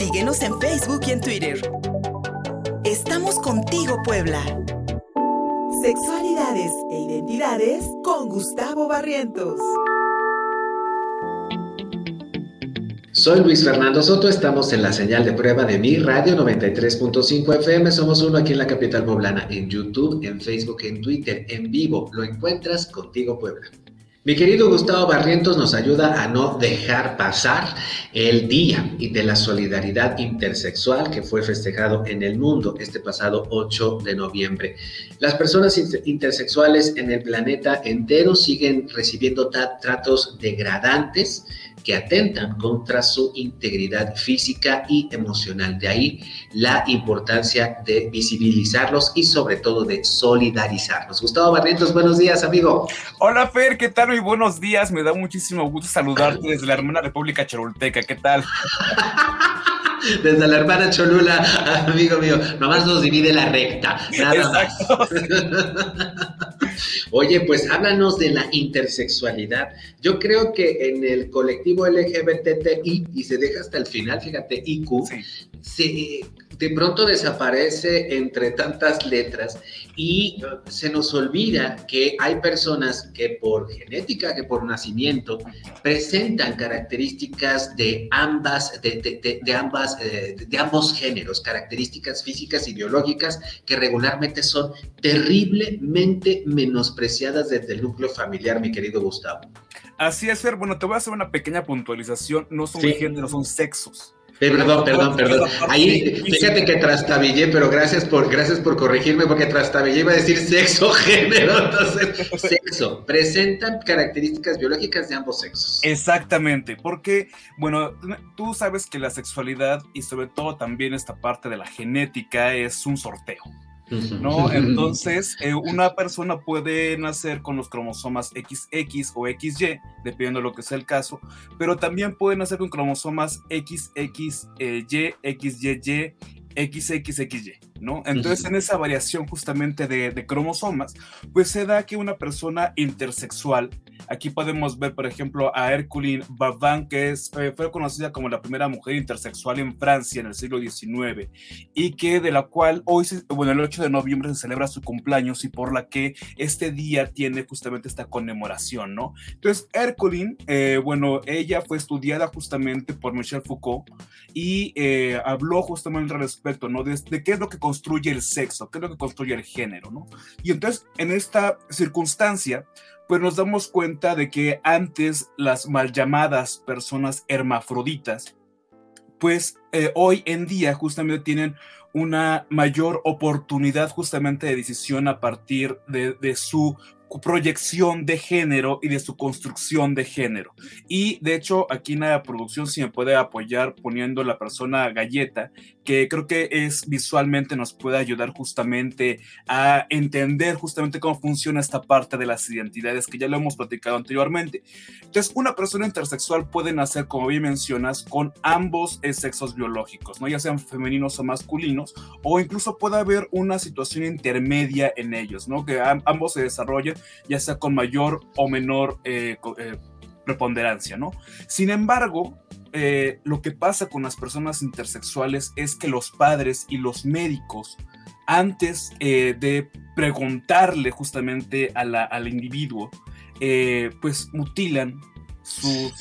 Síguenos en Facebook y en Twitter. Estamos contigo, Puebla. Sexualidades e identidades con Gustavo Barrientos. Soy Luis Fernando Soto, estamos en la señal de prueba de mi radio 93.5 FM, somos uno aquí en la capital poblana, en YouTube, en Facebook, en Twitter, en vivo, lo encuentras contigo Puebla. Mi querido Gustavo Barrientos nos ayuda a no dejar pasar el Día de la Solidaridad Intersexual que fue festejado en el mundo este pasado 8 de noviembre. Las personas intersexuales en el planeta entero siguen recibiendo tratos degradantes que atentan contra su integridad física y emocional. De ahí la importancia de visibilizarlos y sobre todo de solidarizarlos. Gustavo Barrientos, buenos días, amigo. Hola, Fer, ¿qué tal? Muy buenos días. Me da muchísimo gusto saludarte desde la hermana República Charolteca. ¿Qué tal? Desde la hermana Cholula, amigo mío, nomás nos divide la recta. Exacto. Oye, pues háblanos de la intersexualidad. Yo creo que en el colectivo LGBTI, y se deja hasta el final, fíjate, IQ, se de pronto desaparece entre tantas letras y se nos olvida que hay personas que por genética, que por nacimiento, presentan características de ambas, de, ambas, eh, de ambos géneros, características físicas y biológicas que regularmente son terriblemente menospreciadas desde el núcleo familiar, mi querido Gustavo. Así es, Fer. Bueno, te voy a hacer una pequeña puntualización. No son géneros, son sexos. Perdón, perdón, perdón. Ahí, fíjate que trastabillé, pero gracias por, gracias por corregirme, porque trastabillé iba a decir sexo, género, entonces, sexo. Presentan características biológicas de ambos sexos. Exactamente, porque, bueno, tú sabes que la sexualidad y sobre todo también esta parte de la genética es un sorteo. ¿No? Entonces, eh, una persona puede nacer con los cromosomas XX o XY, dependiendo de lo que sea el caso, pero también puede nacer con cromosomas XXY, XYY, XXXY. ¿no? Entonces, en esa variación justamente de, cromosomas, pues se da que una persona intersexual, aquí podemos ver, por ejemplo, a Herculine Bavin, que es, eh, fue conocida como la primera mujer intersexual en Francia en el siglo XIX, y que de la cual hoy, bueno, el 8 de noviembre se celebra su cumpleaños y por la que este día tiene justamente esta conmemoración, ¿no? Entonces, Herculine, eh, bueno, ella fue estudiada justamente por Michel Foucault y eh, habló justamente al respecto, ¿no? De, de qué es lo que construye el sexo, qué es lo que construye el género, ¿no? Y entonces, en esta circunstancia, pues nos damos cuenta de que antes las mal llamadas personas hermafroditas, pues eh, hoy en día justamente tienen una mayor oportunidad justamente de decisión a partir de, de su proyección de género y de su construcción de género. Y de hecho, aquí en la producción si me puede apoyar poniendo la persona galleta, que creo que es visualmente nos puede ayudar justamente a entender justamente cómo funciona esta parte de las identidades que ya lo hemos platicado anteriormente. Entonces, una persona intersexual puede nacer, como bien mencionas, con ambos sexos biológicos, ¿no? Ya sean femeninos o masculinos, o incluso puede haber una situación intermedia en ellos, ¿no? Que ambos se desarrollen ya sea con mayor o menor eh, eh, preponderancia, ¿no? Sin embargo, eh, lo que pasa con las personas intersexuales es que los padres y los médicos, antes de preguntarle justamente al individuo, pues mutilan sus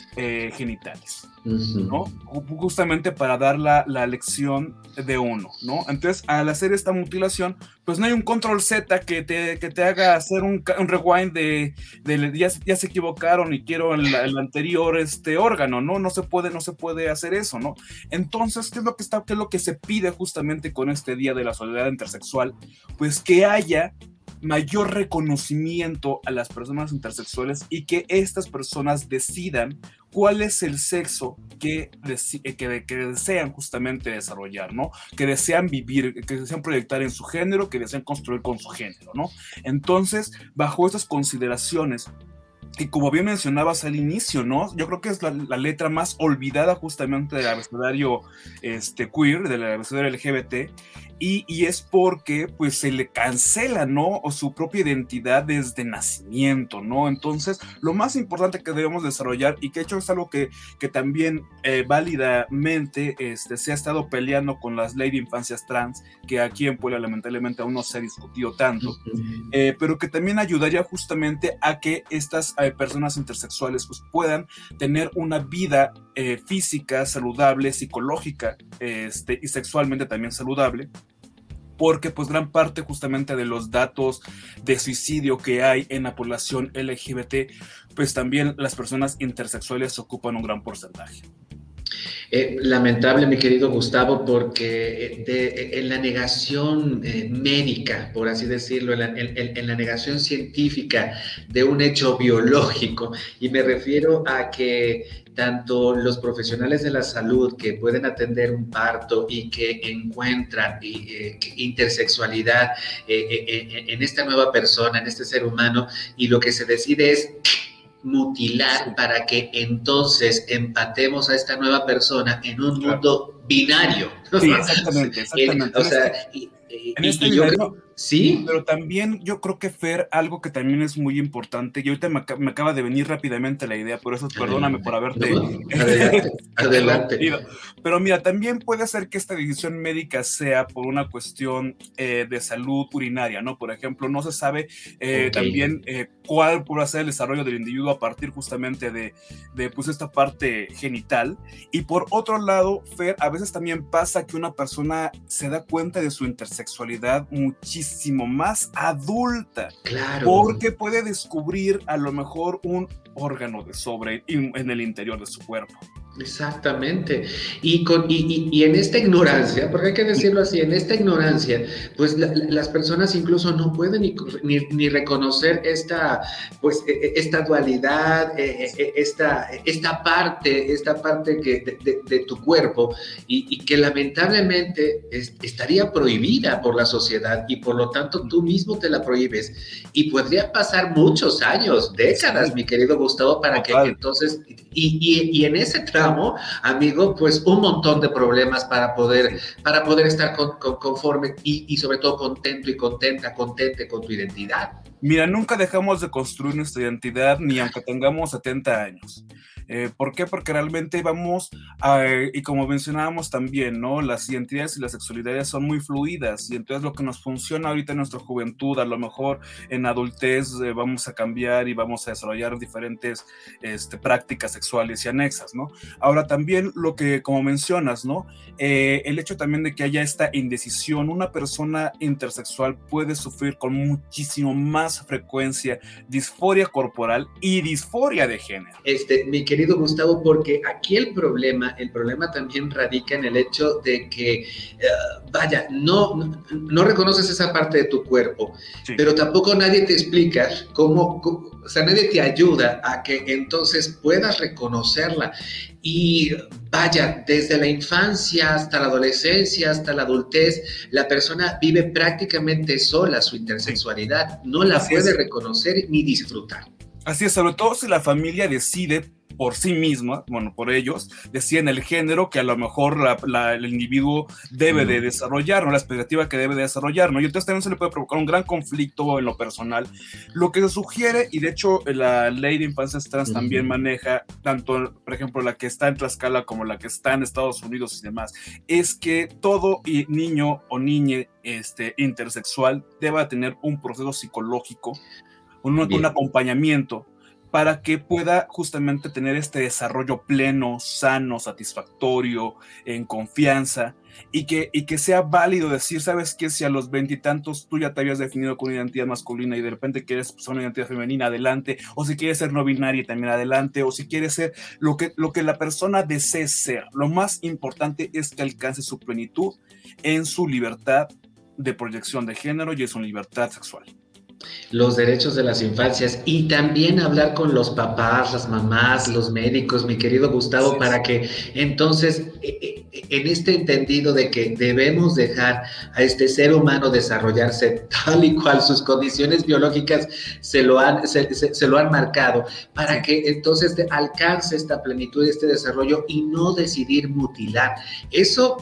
genitales. ¿no? Justamente para dar la, la, lección de uno, ¿no? Entonces, al hacer esta mutilación, pues no hay un control Z que te, que te haga hacer un, un rewind de, de ya, ya, se equivocaron y quiero el, el, anterior este órgano, ¿no? No se puede, no se puede hacer eso, ¿no? Entonces, ¿qué es lo que está, qué es lo que se pide justamente con este Día de la Soledad Intersexual? Pues que haya mayor reconocimiento a las personas intersexuales y que estas personas decidan cuál es el sexo que, eh, que, desean justamente desarrollar, ¿no? Que desean vivir, que desean proyectar en su género, que desean construir con su género, ¿no? Entonces, bajo estas consideraciones, y como bien mencionabas al inicio, ¿no? Yo creo que es la, letra más olvidada justamente del abecedario este, queer, del abecedario LGBT, y, es porque pues se le cancela, ¿no? O su propia identidad desde nacimiento, ¿no? Entonces, lo más importante que debemos desarrollar y que de hecho es algo que, que también eh, válidamente este, se ha estado peleando con las leyes de infancias trans, que aquí en Puebla lamentablemente aún no se ha discutido tanto, eh, pero que también ayudaría justamente a que estas eh, personas intersexuales pues puedan tener una vida física saludable, psicológica este, y sexualmente también saludable porque pues gran parte justamente de los datos de suicidio que hay en la población LGBT, pues también las personas intersexuales ocupan un gran porcentaje. Eh, lamentable, mi querido Gustavo, porque eh, en la negación eh, médica, por así decirlo, en la, negación científica de un hecho biológico, y me refiero a que tanto los profesionales de la salud que pueden atender un parto y que encuentran intersexualidad en esta nueva persona, en este ser humano, y lo que se decide es mutilar para que entonces empatemos a esta nueva persona en un mundo binario. Sí, exactamente, exactamente. o sea, y, en este yo Sí. Pero también yo creo que Fer, algo que también es muy importante, y ahorita me, acaba de venir rápidamente la idea, por eso perdóname por haberte... adelante, Pero mira, también puede ser que esta decisión médica sea por una cuestión eh, de salud urinaria, ¿no? Por ejemplo, no se sabe eh, también eh, cuál puede ser el desarrollo del individuo a partir justamente de, de pues, esta parte genital. Y por otro lado, Fer, a veces también pasa que una persona se da cuenta de su intersexualidad muchísimo más adulta. Claro. Porque puede descubrir a lo mejor un órgano de sobre en el interior de su cuerpo. Exactamente. Y, con, y, en esta ignorancia, porque hay que decirlo así, en esta ignorancia, pues las personas incluso no pueden ni, ni, reconocer esta, pues, e, e, esta dualidad, e, esta, esta parte, esta parte que, de, tu cuerpo y, que lamentablemente estaría prohibida por la sociedad y por lo tanto tú mismo te la prohíbes. Y podría pasar muchos años, décadas, mi querido Gustavo, para que entonces, y, y en ese amigo, pues un montón de problemas para poder, para poder estar conforme y, sobre todo contento y contenta, contente con tu identidad. Mira, nunca dejamos de construir nuestra identidad ni aunque tengamos 70 años. Eh, ¿Por qué? Porque realmente vamos, a, y como mencionábamos también, ¿no? Las identidades y las sexualidades son muy fluidas y entonces lo que nos funciona ahorita en nuestra juventud, a lo mejor en adultez eh, vamos a cambiar y vamos a desarrollar diferentes este, prácticas sexuales y anexas, ¿no? Ahora también lo que, como mencionas, ¿no? Eh, el hecho también de que haya esta indecisión, una persona intersexual puede sufrir con muchísimo más frecuencia disforia corporal y disforia de género. Este, mi querido Gustavo, porque aquí el problema, el problema también radica en el hecho de que, eh, vaya, no, no, reconoces esa parte de tu cuerpo, pero tampoco nadie te explica cómo, o sea, nadie te ayuda a que entonces puedas reconocerla. Y vaya, desde la infancia hasta la adolescencia, hasta la adultez, la persona vive prácticamente sola su intersexualidad, no la puede reconocer ni disfrutar. Así es, sobre todo si la familia decide por sí misma, bueno, por ellos, decían el género que a lo mejor el individuo debe de desarrollar, ¿no? La expectativa que debe de desarrollar, ¿no? Y entonces también se le puede provocar un gran conflicto en lo personal. Lo que se sugiere, y de hecho la ley de infancias trans también maneja, tanto, por ejemplo, la que está en Tlaxcala como la que está en Estados Unidos y demás, es que todo niño o niña este, intersexual deba tener un proceso psicológico, un, un acompañamiento para que pueda justamente tener este desarrollo pleno, sano, satisfactorio, en confianza, y que, y que sea válido decir, sabes que si a los veintitantos tú ya te habías definido con una identidad masculina y de repente quieres ser una identidad femenina, adelante, o si quieres ser no binaria también adelante, o si quieres ser lo que, lo que la persona desee ser. Lo más importante es que alcance su plenitud en su libertad de proyección de género y en su libertad sexual los derechos de las infancias y también hablar con los papás, las mamás, los médicos, mi querido Gustavo, para que entonces eh, eh, en este entendido de que debemos dejar a este ser humano desarrollarse tal y cual sus condiciones biológicas se lo han, se, lo han marcado, para que entonces alcance esta plenitud, este desarrollo y no decidir mutilar. Eso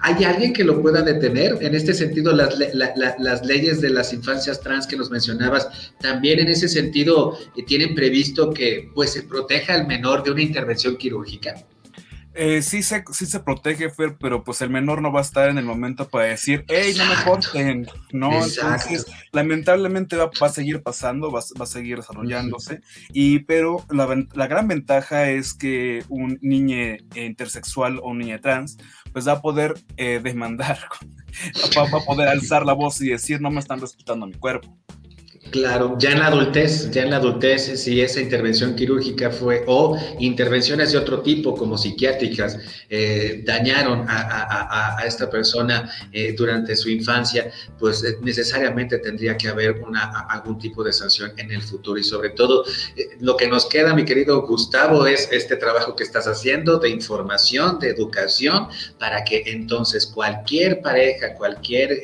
¿Hay alguien que lo pueda detener? En este sentido, las, las, leyes de las infancias trans que nos mencionabas, también en ese sentido eh, tienen previsto que pues, se proteja al menor de una intervención quirúrgica. Eh, sí, se, sí se protege, Fer, pero pues el menor no va a estar en el momento para decir, hey, no me corten, ¿no? Entonces, lamentablemente va, a seguir pasando, va, a seguir desarrollándose, y pero la, la, gran ventaja es que un niño intersexual o un niño trans, pues va a poder eh, demandar, va, va a poder alzar la voz y decir, no me están respetando mi cuerpo. Claro, ya en la adultez, ya en la adultez, si esa intervención quirúrgica fue, o intervenciones de otro tipo, como psiquiátricas, eh, dañaron a, esta persona eh, durante su infancia, pues eh, necesariamente tendría que haber algún tipo de sanción en el futuro. Y sobre todo, lo que nos queda, mi querido Gustavo, es este trabajo que estás haciendo de información, de educación, para que entonces cualquier pareja, cualquier,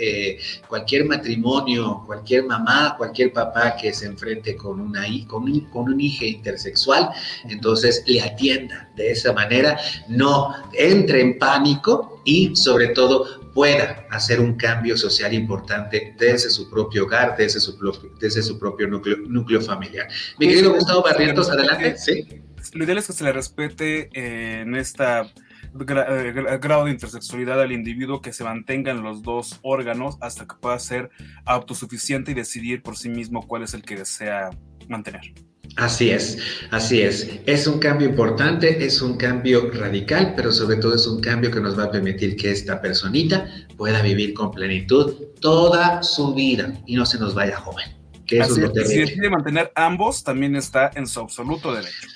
cualquier matrimonio, cualquier mamá, cualquier papá que se enfrente con, una, con, un, con un hijo intersexual, entonces le atienda de esa manera, no entre en pánico y sobre todo pueda hacer un cambio social importante desde su propio hogar, desde su, propio, desde su propio núcleo, núcleo familiar. Mi querido Gustavo Barrientos, adelante. ¿Sí? Lo ideal es que se le respete en esta eh, grado de intersexualidad al individuo que se mantengan los dos órganos hasta que pueda ser autosuficiente y decidir por sí mismo cuál es el que desea mantener. Así es, así es. Es un cambio importante, es un cambio radical, pero sobre todo es un cambio que nos va a permitir que esta personita pueda vivir con plenitud toda su vida y no se nos vaya joven. Que eso es si decide mantener ambos, también está en su absoluto derecho.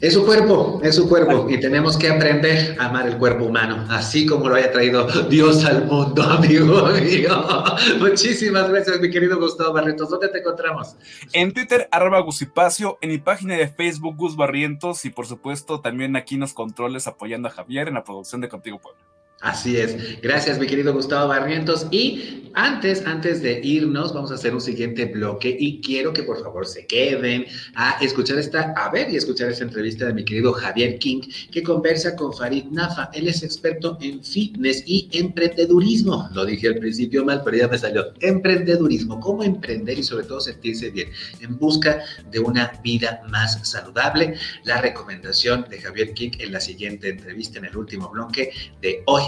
Es su cuerpo, es su cuerpo y tenemos que aprender a amar el cuerpo humano, así como lo haya traído Dios al mundo, amigo mío. Muchísimas gracias, mi querido Gustavo Barrientos. ¿Dónde te encontramos? En Twitter, arroba Gusipacio, en mi página de Facebook, Gus Barrientos y por supuesto también aquí en los controles apoyando a Javier en la producción de Contigo Pueblo. Así es. Gracias, mi querido Gustavo Barrientos. Y antes, antes de irnos, vamos a hacer un siguiente bloque y quiero que por favor se queden a escuchar esta, a ver y escuchar esta entrevista de mi querido Javier King, que conversa con Farid Nafa. Él es experto en fitness y emprendedurismo. Lo dije al principio mal, pero ya me salió. Emprendedurismo, cómo emprender y sobre todo sentirse bien en busca de una vida más saludable. La recomendación de Javier King en la siguiente entrevista, en el último bloque de hoy